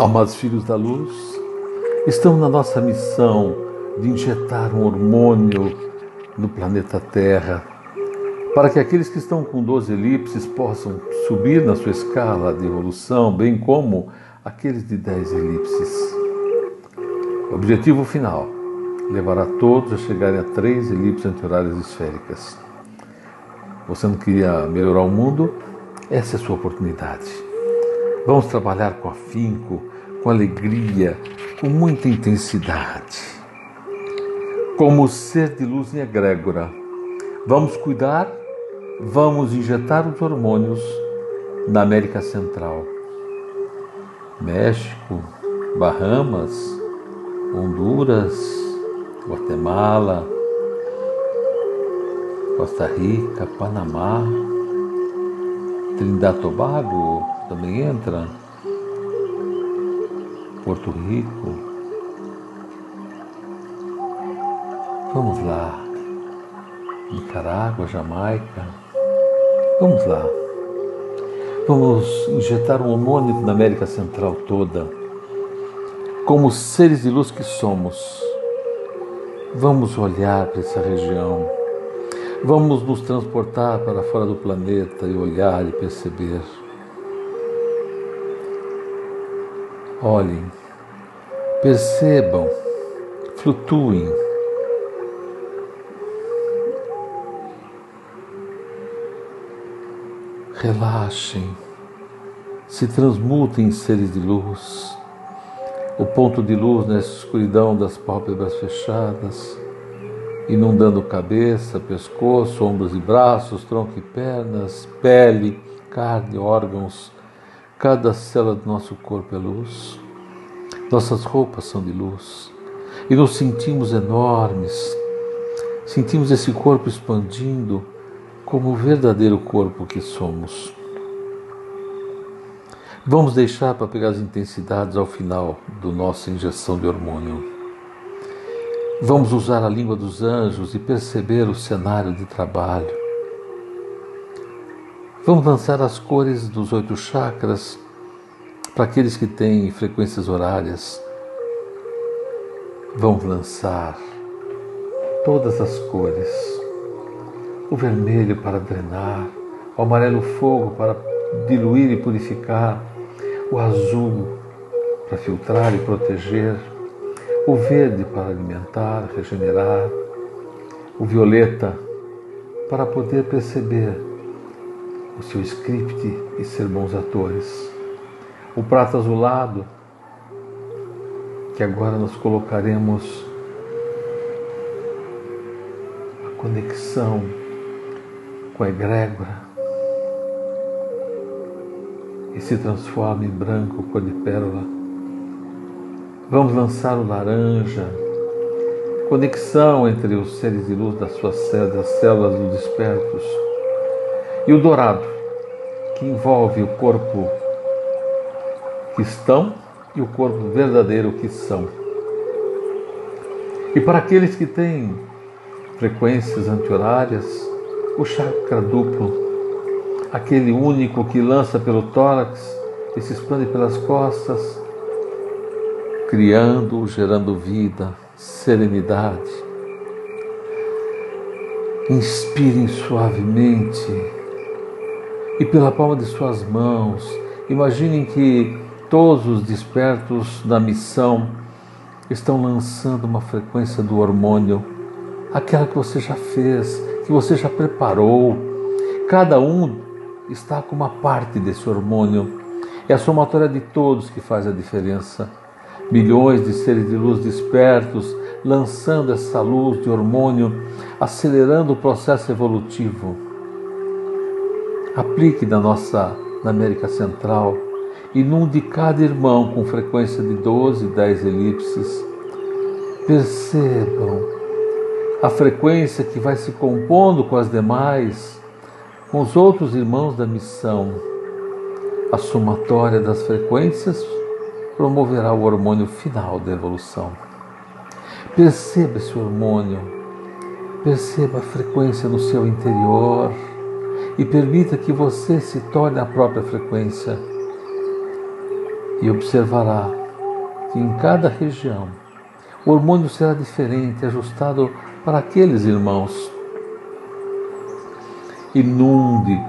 Amados filhos da luz, estamos na nossa missão de injetar um hormônio no planeta Terra, para que aqueles que estão com 12 elipses possam subir na sua escala de evolução, bem como aqueles de 10 elipses. Objetivo final: levará todos a chegarem a três elipses anti-horárias esféricas. Você não queria melhorar o mundo? Essa é a sua oportunidade. Vamos trabalhar com afinco, com alegria, com muita intensidade. Como ser de luz em egrégora, vamos cuidar, vamos injetar os hormônios na América Central. México, Bahamas, Honduras, Guatemala, Costa Rica, Panamá, Trindade Tobago também entra. Porto Rico. Vamos lá. Nicarágua, Jamaica. Vamos lá. Vamos injetar um hormônio na América Central toda. Como seres de luz que somos, vamos olhar para essa região. Vamos nos transportar para fora do planeta e olhar e perceber Olhem, percebam, flutuem. Relaxem, se transmutem em seres de luz. O ponto de luz nessa escuridão das pálpebras fechadas, inundando cabeça, pescoço, ombros e braços, tronco e pernas, pele, carne, órgãos Cada célula do nosso corpo é luz, nossas roupas são de luz e nos sentimos enormes. Sentimos esse corpo expandindo como o verdadeiro corpo que somos. Vamos deixar para pegar as intensidades ao final do nossa injeção de hormônio. Vamos usar a língua dos anjos e perceber o cenário de trabalho Vamos lançar as cores dos oito chakras para aqueles que têm frequências horárias. Vamos lançar todas as cores. O vermelho para drenar, o amarelo fogo para diluir e purificar, o azul para filtrar e proteger, o verde para alimentar, regenerar, o violeta para poder perceber o seu script e ser bons atores. O prato azulado, que agora nós colocaremos a conexão com a egrégora e se transforma em branco cor de pérola. Vamos lançar o laranja, conexão entre os seres de luz das suas células, das células dos despertos e o dourado, que envolve o corpo que estão e o corpo verdadeiro que são. E para aqueles que têm frequências anti-horárias, o chakra duplo, aquele único que lança pelo tórax e se expande pelas costas, criando, gerando vida, serenidade. Inspirem suavemente e pela palma de suas mãos. Imaginem que todos os despertos da missão estão lançando uma frequência do hormônio, aquela que você já fez, que você já preparou. Cada um está com uma parte desse hormônio. É a somatória de todos que faz a diferença. Milhões de seres de luz despertos lançando essa luz de hormônio, acelerando o processo evolutivo aplique na nossa na América Central, inunde cada irmão com frequência de 12, 10 elipses. Percebam a frequência que vai se compondo com as demais, com os outros irmãos da missão. A somatória das frequências promoverá o hormônio final da evolução. Perceba esse hormônio, perceba a frequência no seu interior e permita que você se torne a própria frequência. E observará que em cada região o hormônio será diferente, ajustado para aqueles irmãos. Inunde,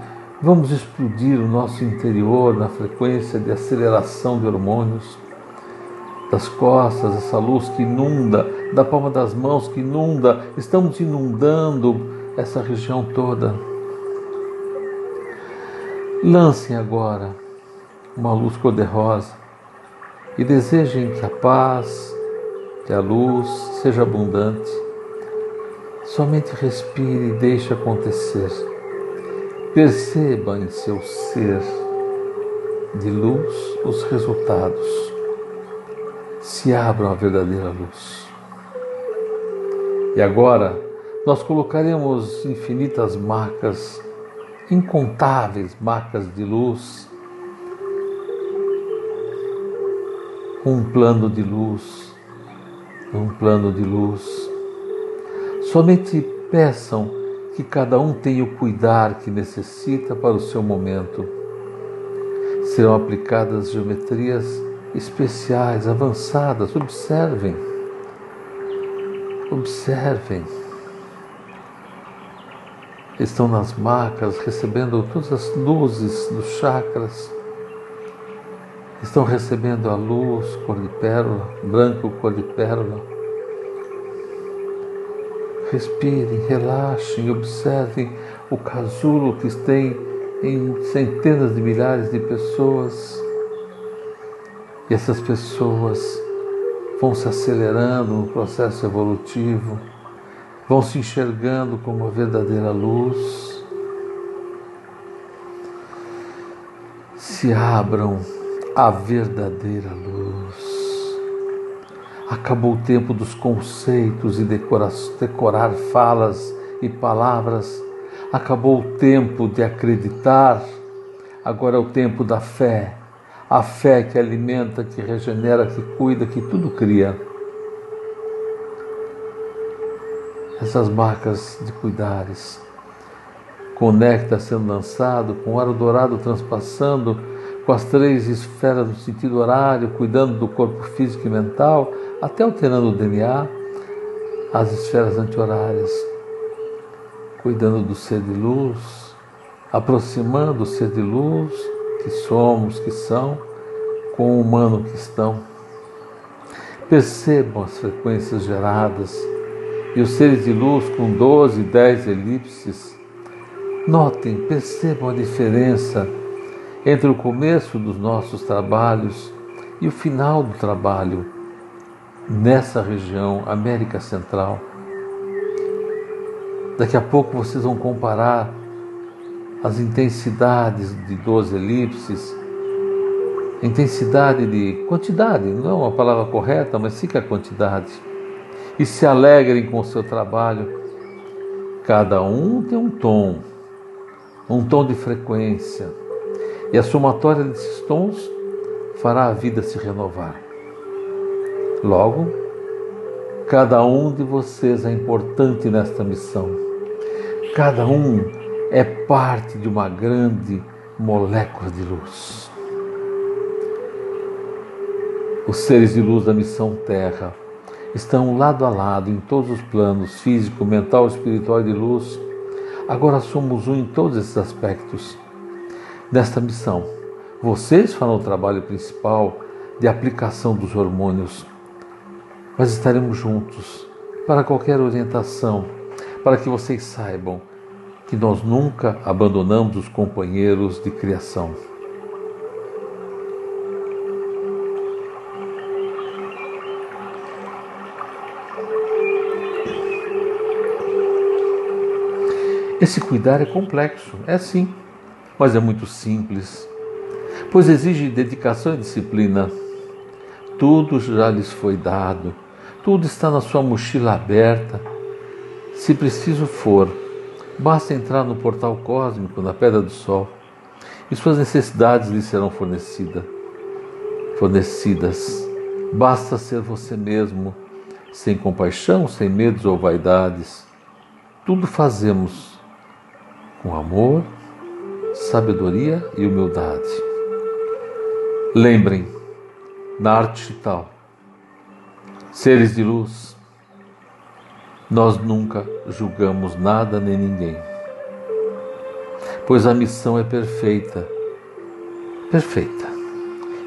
vamos explodir o nosso interior na frequência de aceleração de hormônios das costas, essa luz que inunda, da palma das mãos que inunda, estamos inundando essa região toda. Lancem agora uma luz cor-de-rosa e desejem que a paz, que a luz seja abundante. Somente respire e deixe acontecer. Perceba em seu ser de luz os resultados se abram à verdadeira luz. E agora nós colocaremos infinitas marcas, incontáveis marcas de luz, um plano de luz, um plano de luz. Somente peçam que cada um tenha o cuidar que necessita para o seu momento. Serão aplicadas geometrias especiais, avançadas. Observem. Observem. Estão nas macas recebendo todas as luzes dos chakras. Estão recebendo a luz cor de pérola, branco cor de pérola. Respirem, relaxem, observem o casulo que tem em centenas de milhares de pessoas e essas pessoas vão se acelerando no processo evolutivo, vão se enxergando como a verdadeira luz. Se abram à verdadeira luz. Acabou o tempo dos conceitos e decorar, falas e palavras. Acabou o tempo de acreditar. Agora é o tempo da fé a fé que alimenta, que regenera, que cuida, que tudo cria. Essas marcas de cuidares. Conecta sendo lançado, com o ar dourado transpassando, com as três esferas no sentido horário, cuidando do corpo físico e mental, até alterando o DNA, as esferas anti-horárias, cuidando do ser de luz, aproximando o ser de luz que somos, que são, com o humano que estão. Percebam as frequências geradas e os seres de luz com 12, 10 elipses. Notem, percebam a diferença entre o começo dos nossos trabalhos e o final do trabalho nessa região, América Central. Daqui a pouco vocês vão comparar as intensidades de 12 elipses, intensidade de quantidade, não é uma palavra correta, mas fica a quantidade. E se alegrem com o seu trabalho. Cada um tem um tom, um tom de frequência. E a somatória desses tons fará a vida se renovar. Logo, cada um de vocês é importante nesta missão. Cada um é parte de uma grande molécula de luz. Os seres de luz da missão Terra estão lado a lado em todos os planos físico, mental, espiritual e de luz. Agora somos um em todos esses aspectos. Nesta missão, vocês farão o trabalho principal de aplicação dos hormônios, mas estaremos juntos para qualquer orientação, para que vocês saibam que nós nunca abandonamos os companheiros de criação. Esse cuidar é complexo, é sim, mas é muito simples, pois exige dedicação e disciplina. Tudo já lhes foi dado, tudo está na sua mochila aberta. Se preciso for, Basta entrar no portal cósmico, na Pedra do Sol, e suas necessidades lhe serão fornecidas. Fornecidas. Basta ser você mesmo, sem compaixão, sem medos ou vaidades. Tudo fazemos com amor, sabedoria e humildade. Lembrem, na arte tal, seres de luz, nós nunca julgamos nada nem ninguém, pois a missão é perfeita, perfeita,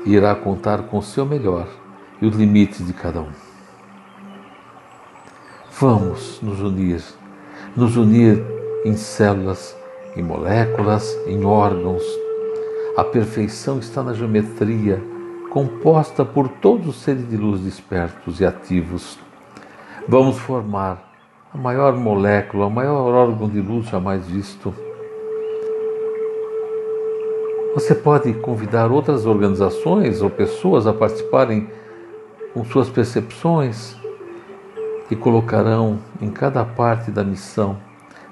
e irá contar com o seu melhor e os limites de cada um. Vamos nos unir, nos unir em células, em moléculas, em órgãos. A perfeição está na geometria, composta por todos os seres de luz despertos e ativos. Vamos formar a maior molécula, o maior órgão de luz jamais visto. Você pode convidar outras organizações ou pessoas a participarem com suas percepções, e colocarão em cada parte da missão,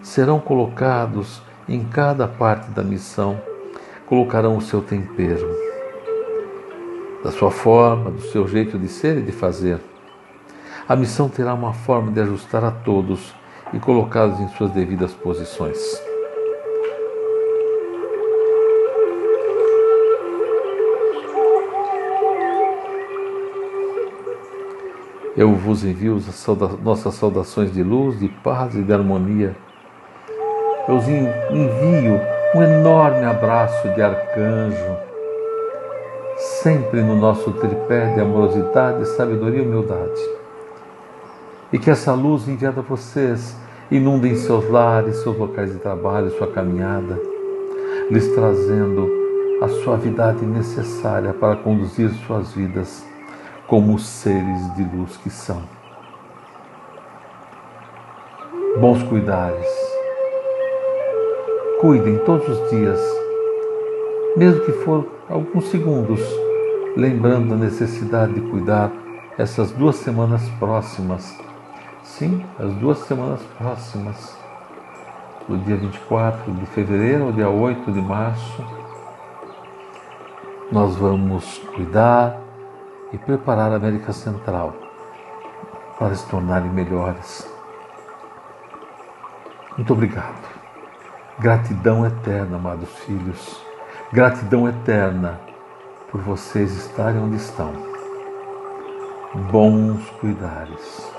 serão colocados em cada parte da missão, colocarão o seu tempero, da sua forma, do seu jeito de ser e de fazer. A missão terá uma forma de ajustar a todos e colocá-los em suas devidas posições. Eu vos envio nossas saudações de luz, de paz e de harmonia. Eu vos envio um enorme abraço de arcanjo, sempre no nosso tripé de amorosidade, sabedoria e humildade. E que essa luz enviada a vocês inunde seus lares, seus locais de trabalho, sua caminhada, lhes trazendo a suavidade necessária para conduzir suas vidas como seres de luz que são. Bons cuidares. Cuidem todos os dias, mesmo que for alguns segundos, lembrando a necessidade de cuidar essas duas semanas próximas. Sim, as duas semanas próximas. Do dia 24 de fevereiro ao dia 8 de março, nós vamos cuidar e preparar a América Central para se tornarem melhores. Muito obrigado. Gratidão eterna, amados filhos. Gratidão eterna por vocês estarem onde estão. Bons cuidares.